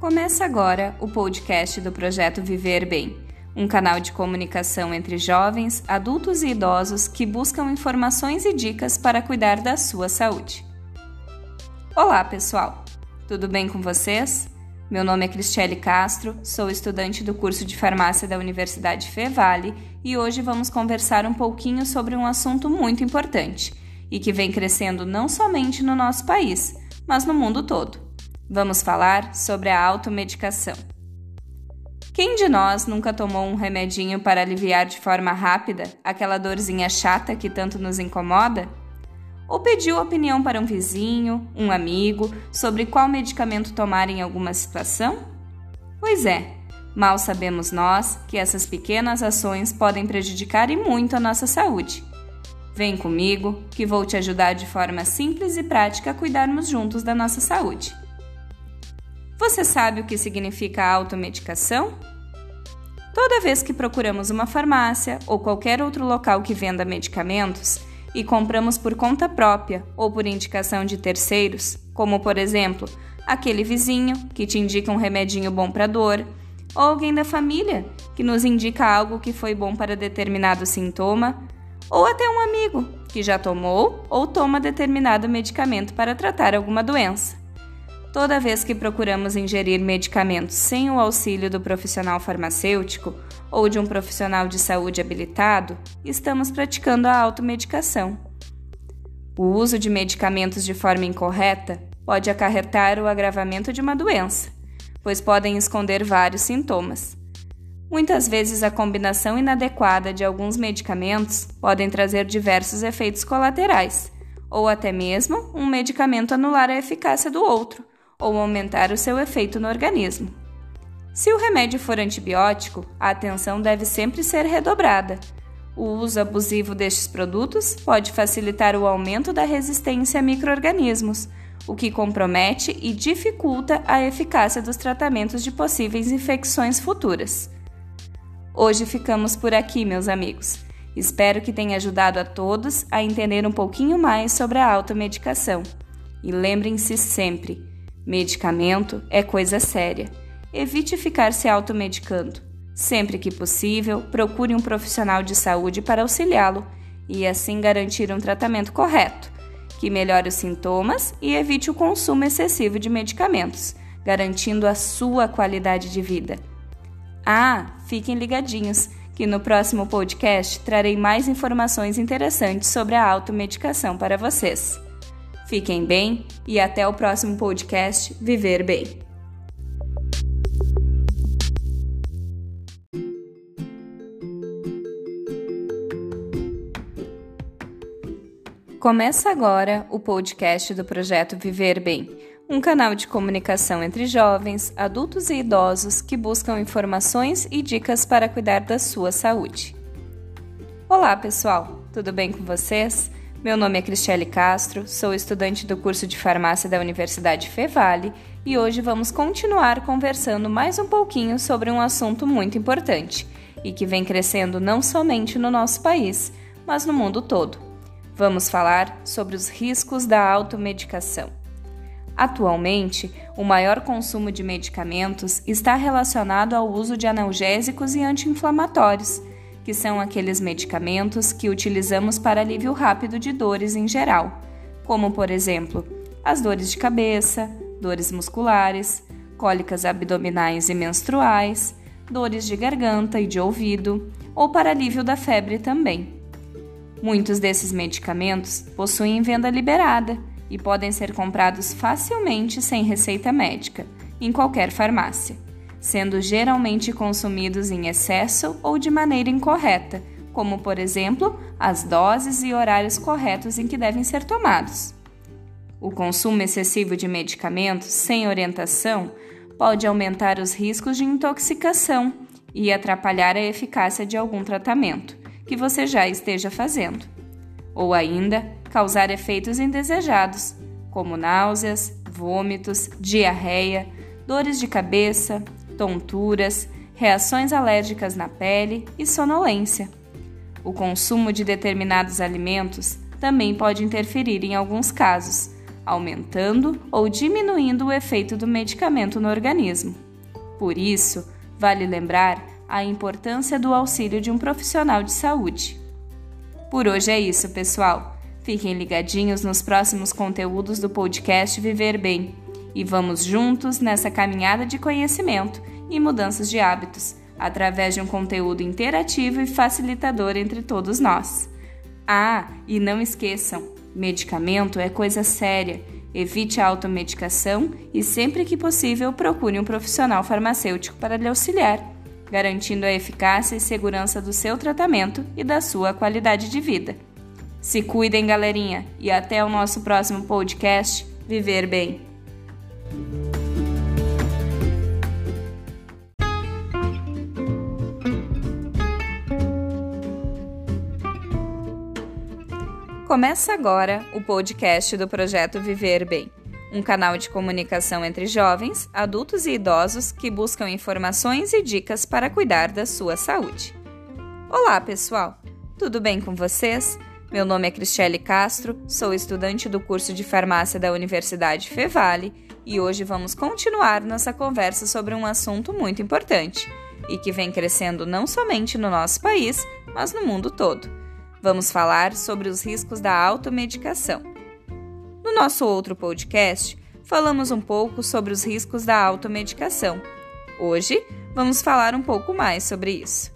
Começa agora o podcast do projeto Viver Bem, um canal de comunicação entre jovens, adultos e idosos que buscam informações e dicas para cuidar da sua saúde. Olá, pessoal! Tudo bem com vocês? Meu nome é Cristiele Castro, sou estudante do curso de farmácia da Universidade Fevale e hoje vamos conversar um pouquinho sobre um assunto muito importante e que vem crescendo não somente no nosso país, mas no mundo todo. Vamos falar sobre a automedicação. Quem de nós nunca tomou um remedinho para aliviar de forma rápida aquela dorzinha chata que tanto nos incomoda? ou pediu opinião para um vizinho, um amigo, sobre qual medicamento tomar em alguma situação? Pois é, mal sabemos nós que essas pequenas ações podem prejudicar e muito a nossa saúde. Vem comigo que vou te ajudar de forma simples e prática a cuidarmos juntos da nossa saúde. Você sabe o que significa automedicação? Toda vez que procuramos uma farmácia ou qualquer outro local que venda medicamentos, e compramos por conta própria ou por indicação de terceiros, como por exemplo, aquele vizinho que te indica um remedinho bom para dor, ou alguém da família que nos indica algo que foi bom para determinado sintoma, ou até um amigo que já tomou ou toma determinado medicamento para tratar alguma doença. Toda vez que procuramos ingerir medicamentos sem o auxílio do profissional farmacêutico ou de um profissional de saúde habilitado, estamos praticando a automedicação. O uso de medicamentos de forma incorreta pode acarretar o agravamento de uma doença, pois podem esconder vários sintomas. Muitas vezes a combinação inadequada de alguns medicamentos podem trazer diversos efeitos colaterais, ou até mesmo um medicamento anular a eficácia do outro, ou aumentar o seu efeito no organismo. Se o remédio for antibiótico, a atenção deve sempre ser redobrada. O uso abusivo destes produtos pode facilitar o aumento da resistência a microorganismos, o que compromete e dificulta a eficácia dos tratamentos de possíveis infecções futuras. Hoje ficamos por aqui, meus amigos. Espero que tenha ajudado a todos a entender um pouquinho mais sobre a automedicação. E lembrem-se sempre: Medicamento é coisa séria. Evite ficar se automedicando. Sempre que possível, procure um profissional de saúde para auxiliá-lo e assim garantir um tratamento correto, que melhore os sintomas e evite o consumo excessivo de medicamentos, garantindo a sua qualidade de vida. Ah, fiquem ligadinhos, que no próximo podcast trarei mais informações interessantes sobre a automedicação para vocês. Fiquem bem e até o próximo podcast Viver Bem. Começa agora o podcast do projeto Viver Bem, um canal de comunicação entre jovens, adultos e idosos que buscam informações e dicas para cuidar da sua saúde. Olá, pessoal, tudo bem com vocês? Meu nome é Cristiele Castro, sou estudante do curso de farmácia da Universidade Fevale e hoje vamos continuar conversando mais um pouquinho sobre um assunto muito importante e que vem crescendo não somente no nosso país, mas no mundo todo. Vamos falar sobre os riscos da automedicação. Atualmente, o maior consumo de medicamentos está relacionado ao uso de analgésicos e anti-inflamatórios que são aqueles medicamentos que utilizamos para alívio rápido de dores em geral, como por exemplo, as dores de cabeça, dores musculares, cólicas abdominais e menstruais, dores de garganta e de ouvido, ou para alívio da febre também. Muitos desses medicamentos possuem venda liberada e podem ser comprados facilmente sem receita médica, em qualquer farmácia sendo geralmente consumidos em excesso ou de maneira incorreta, como, por exemplo, as doses e horários corretos em que devem ser tomados. O consumo excessivo de medicamentos sem orientação pode aumentar os riscos de intoxicação e atrapalhar a eficácia de algum tratamento que você já esteja fazendo, ou ainda causar efeitos indesejados, como náuseas, vômitos, diarreia, dores de cabeça, tonturas, reações alérgicas na pele e sonolência. O consumo de determinados alimentos também pode interferir em alguns casos, aumentando ou diminuindo o efeito do medicamento no organismo. Por isso, vale lembrar a importância do auxílio de um profissional de saúde. Por hoje é isso, pessoal. Fiquem ligadinhos nos próximos conteúdos do podcast Viver Bem e vamos juntos nessa caminhada de conhecimento e mudanças de hábitos através de um conteúdo interativo e facilitador entre todos nós. Ah, e não esqueçam, medicamento é coisa séria. Evite a automedicação e sempre que possível procure um profissional farmacêutico para lhe auxiliar, garantindo a eficácia e segurança do seu tratamento e da sua qualidade de vida. Se cuidem, galerinha, e até o nosso próximo podcast Viver Bem. Começa agora o podcast do projeto Viver Bem, um canal de comunicação entre jovens, adultos e idosos que buscam informações e dicas para cuidar da sua saúde. Olá, pessoal! Tudo bem com vocês? Meu nome é Cristiane Castro, sou estudante do curso de farmácia da Universidade Fevale e hoje vamos continuar nossa conversa sobre um assunto muito importante e que vem crescendo não somente no nosso país, mas no mundo todo Vamos falar sobre os riscos da automedicação. No nosso outro podcast, falamos um pouco sobre os riscos da automedicação. Hoje, vamos falar um pouco mais sobre isso.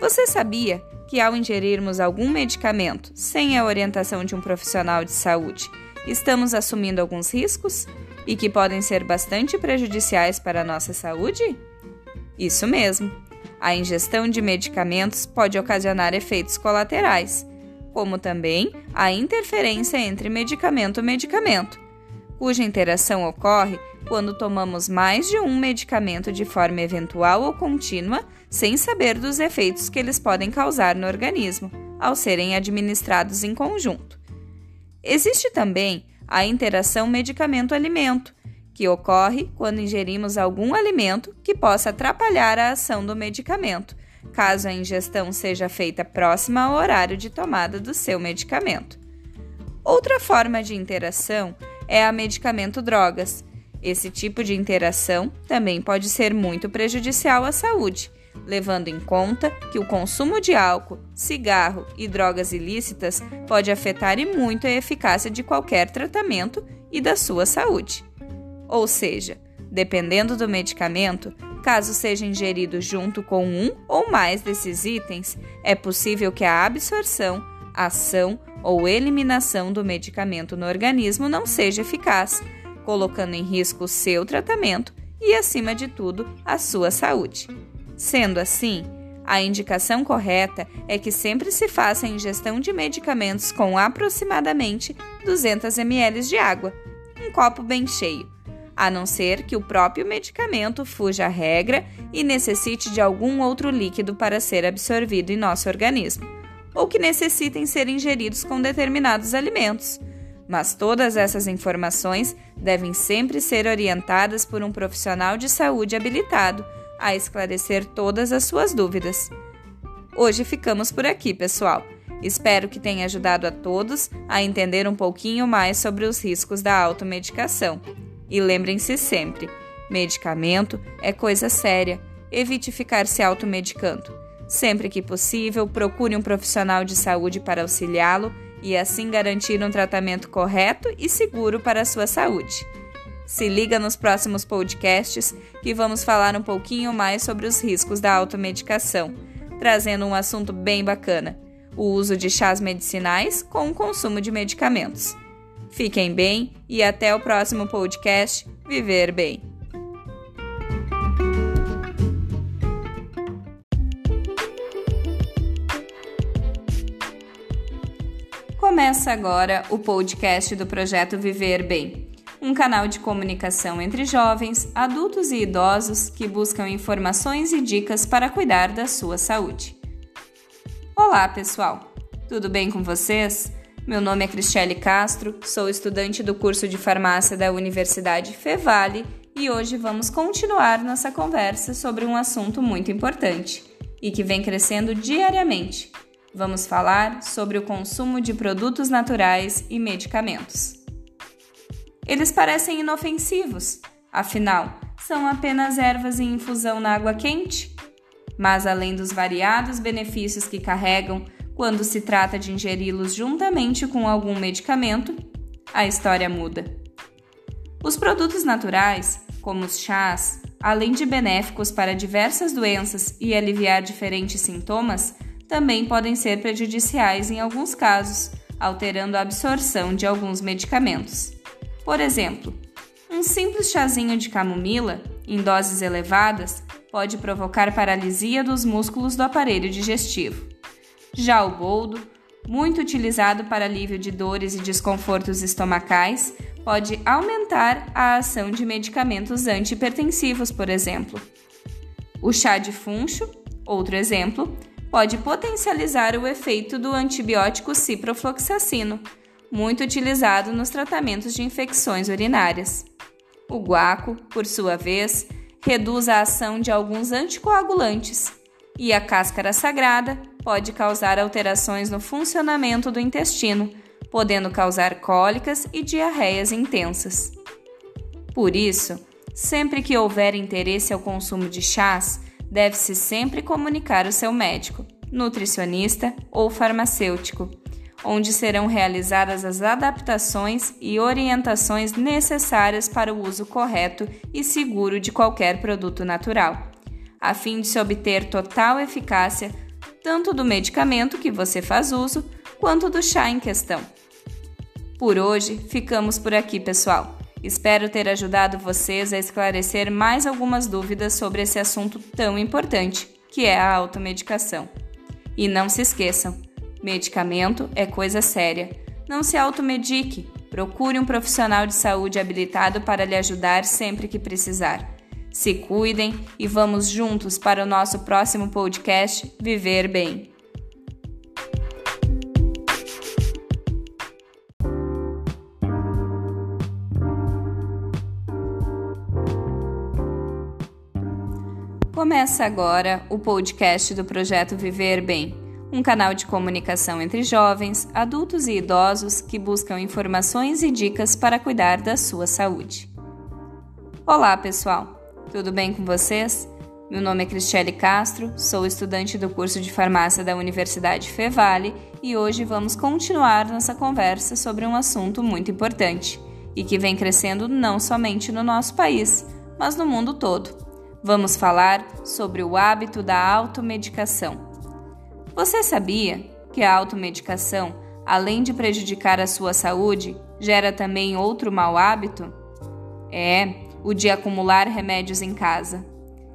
Você sabia que ao ingerirmos algum medicamento sem a orientação de um profissional de saúde, estamos assumindo alguns riscos e que podem ser bastante prejudiciais para a nossa saúde? Isso mesmo. A ingestão de medicamentos pode ocasionar efeitos colaterais, como também a interferência entre medicamento e medicamento, cuja interação ocorre quando tomamos mais de um medicamento de forma eventual ou contínua, sem saber dos efeitos que eles podem causar no organismo, ao serem administrados em conjunto. Existe também a interação medicamento-alimento, que ocorre quando ingerimos algum alimento que possa atrapalhar a ação do medicamento, caso a ingestão seja feita próxima ao horário de tomada do seu medicamento. Outra forma de interação é a medicamento-drogas. Esse tipo de interação também pode ser muito prejudicial à saúde, levando em conta que o consumo de álcool, cigarro e drogas ilícitas pode afetar e muito a eficácia de qualquer tratamento e da sua saúde. Ou seja, dependendo do medicamento, caso seja ingerido junto com um ou mais desses itens, é possível que a absorção, ação ou eliminação do medicamento no organismo não seja eficaz, colocando em risco o seu tratamento e, acima de tudo, a sua saúde. Sendo assim, a indicação correta é que sempre se faça a ingestão de medicamentos com aproximadamente 200 ml de água, um copo bem cheio, a não ser que o próprio medicamento fuja à regra e necessite de algum outro líquido para ser absorvido em nosso organismo, ou que necessitem ser ingeridos com determinados alimentos. Mas todas essas informações devem sempre ser orientadas por um profissional de saúde habilitado a esclarecer todas as suas dúvidas. Hoje ficamos por aqui, pessoal. Espero que tenha ajudado a todos a entender um pouquinho mais sobre os riscos da automedicação. E lembrem-se sempre: medicamento é coisa séria. Evite ficar se automedicando. Sempre que possível, procure um profissional de saúde para auxiliá-lo e assim garantir um tratamento correto e seguro para a sua saúde. Se liga nos próximos podcasts que vamos falar um pouquinho mais sobre os riscos da automedicação, trazendo um assunto bem bacana: o uso de chás medicinais com o consumo de medicamentos. Fiquem bem e até o próximo podcast Viver Bem. Começa agora o podcast do projeto Viver Bem, um canal de comunicação entre jovens, adultos e idosos que buscam informações e dicas para cuidar da sua saúde. Olá, pessoal! Tudo bem com vocês? Meu nome é Cristiane Castro, sou estudante do curso de farmácia da Universidade Fevale e hoje vamos continuar nossa conversa sobre um assunto muito importante e que vem crescendo diariamente. Vamos falar sobre o consumo de produtos naturais e medicamentos. Eles parecem inofensivos, afinal, são apenas ervas em infusão na água quente. Mas além dos variados benefícios que carregam quando se trata de ingeri-los juntamente com algum medicamento, a história muda. Os produtos naturais, como os chás, além de benéficos para diversas doenças e aliviar diferentes sintomas, também podem ser prejudiciais em alguns casos, alterando a absorção de alguns medicamentos. Por exemplo, um simples chazinho de camomila, em doses elevadas, pode provocar paralisia dos músculos do aparelho digestivo. Já o boldo, muito utilizado para alívio de dores e desconfortos estomacais, pode aumentar a ação de medicamentos antihipertensivos, por exemplo. O chá de funcho, outro exemplo, pode potencializar o efeito do antibiótico ciprofloxacino, muito utilizado nos tratamentos de infecções urinárias. O guaco, por sua vez, reduz a ação de alguns anticoagulantes, e a cáscara sagrada pode causar alterações no funcionamento do intestino, podendo causar cólicas e diarreias intensas. Por isso, sempre que houver interesse ao consumo de chás, deve-se sempre comunicar ao seu médico, nutricionista ou farmacêutico, onde serão realizadas as adaptações e orientações necessárias para o uso correto e seguro de qualquer produto natural, a fim de se obter total eficácia tanto do medicamento que você faz uso quanto do chá em questão. Por hoje, ficamos por aqui, pessoal. Espero ter ajudado vocês a esclarecer mais algumas dúvidas sobre esse assunto tão importante, que é a automedicação. E não se esqueçam, medicamento é coisa séria. Não se automedique. Procure um profissional de saúde habilitado para lhe ajudar sempre que precisar. Se cuidem e vamos juntos para o nosso próximo podcast Viver Bem. Começa agora o podcast do projeto Viver Bem, um canal de comunicação entre jovens, adultos e idosos que buscam informações e dicas para cuidar da sua saúde. Olá, pessoal! Tudo bem com vocês? Meu nome é Cristiane Castro, sou estudante do curso de farmácia da Universidade Fevale e hoje vamos continuar nossa conversa sobre um assunto muito importante e que vem crescendo não somente no nosso país, mas no mundo todo Vamos falar sobre o hábito da automedicação. Você sabia que a automedicação, além de prejudicar a sua saúde, gera também outro mau hábito? É o de acumular remédios em casa.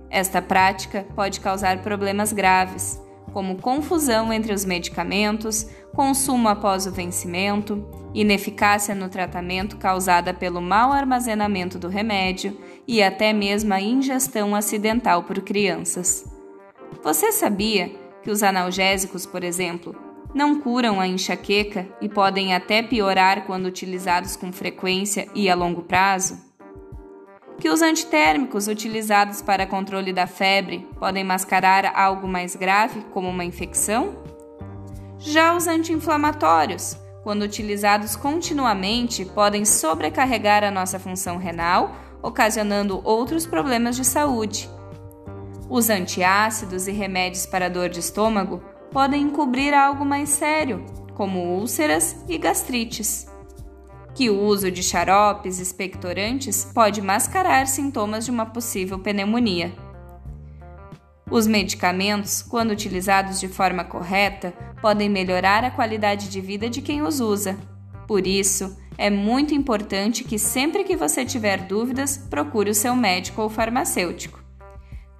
Esta prática pode causar problemas graves, como confusão entre os medicamentos, consumo após o vencimento, ineficácia no tratamento causada pelo mau armazenamento do remédio e até mesmo a ingestão acidental por crianças. Você sabia que os analgésicos, por exemplo, não curam a enxaqueca e podem até piorar quando utilizados com frequência e a longo prazo? que os antitérmicos utilizados para controle da febre podem mascarar algo mais grave, como uma infecção? Já os anti-inflamatórios, quando utilizados continuamente, podem sobrecarregar a nossa função renal, ocasionando outros problemas de saúde. Os antiácidos e remédios para dor de estômago podem encobrir algo mais sério, como úlceras e gastrites que o uso de xaropes expectorantes pode mascarar sintomas de uma possível pneumonia. Os medicamentos, quando utilizados de forma correta, podem melhorar a qualidade de vida de quem os usa. Por isso, é muito importante que sempre que você tiver dúvidas, procure o seu médico ou farmacêutico.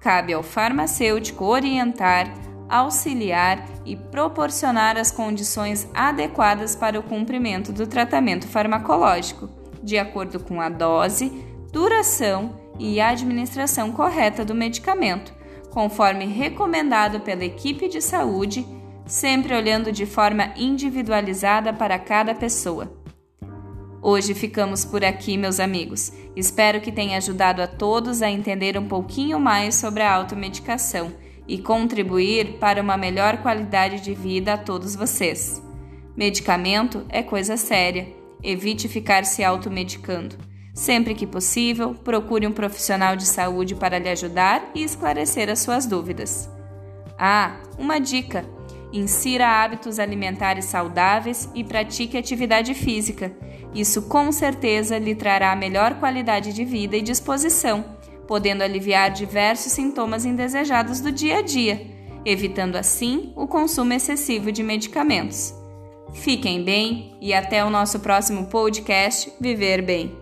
Cabe ao farmacêutico orientar auxiliar e proporcionar as condições adequadas para o cumprimento do tratamento farmacológico, de acordo com a dose, duração e administração correta do medicamento, conforme recomendado pela equipe de saúde, sempre olhando de forma individualizada para cada pessoa. Hoje ficamos por aqui, meus amigos. Espero que tenha ajudado a todos a entender um pouquinho mais sobre a automedicação e contribuir para uma melhor qualidade de vida a todos vocês. Medicamento é coisa séria Evite ficar se automedicando. Sempre que possível, procure um profissional de saúde para lhe ajudar e esclarecer as suas dúvidas. Ah, uma dica: insira hábitos alimentares saudáveis e pratique atividade física. Isso com certeza lhe trará melhor qualidade de vida e disposição, podendo aliviar diversos sintomas indesejados do dia a dia, evitando assim o consumo excessivo de medicamentos. Fiquem bem e até o nosso próximo podcast Viver Bem.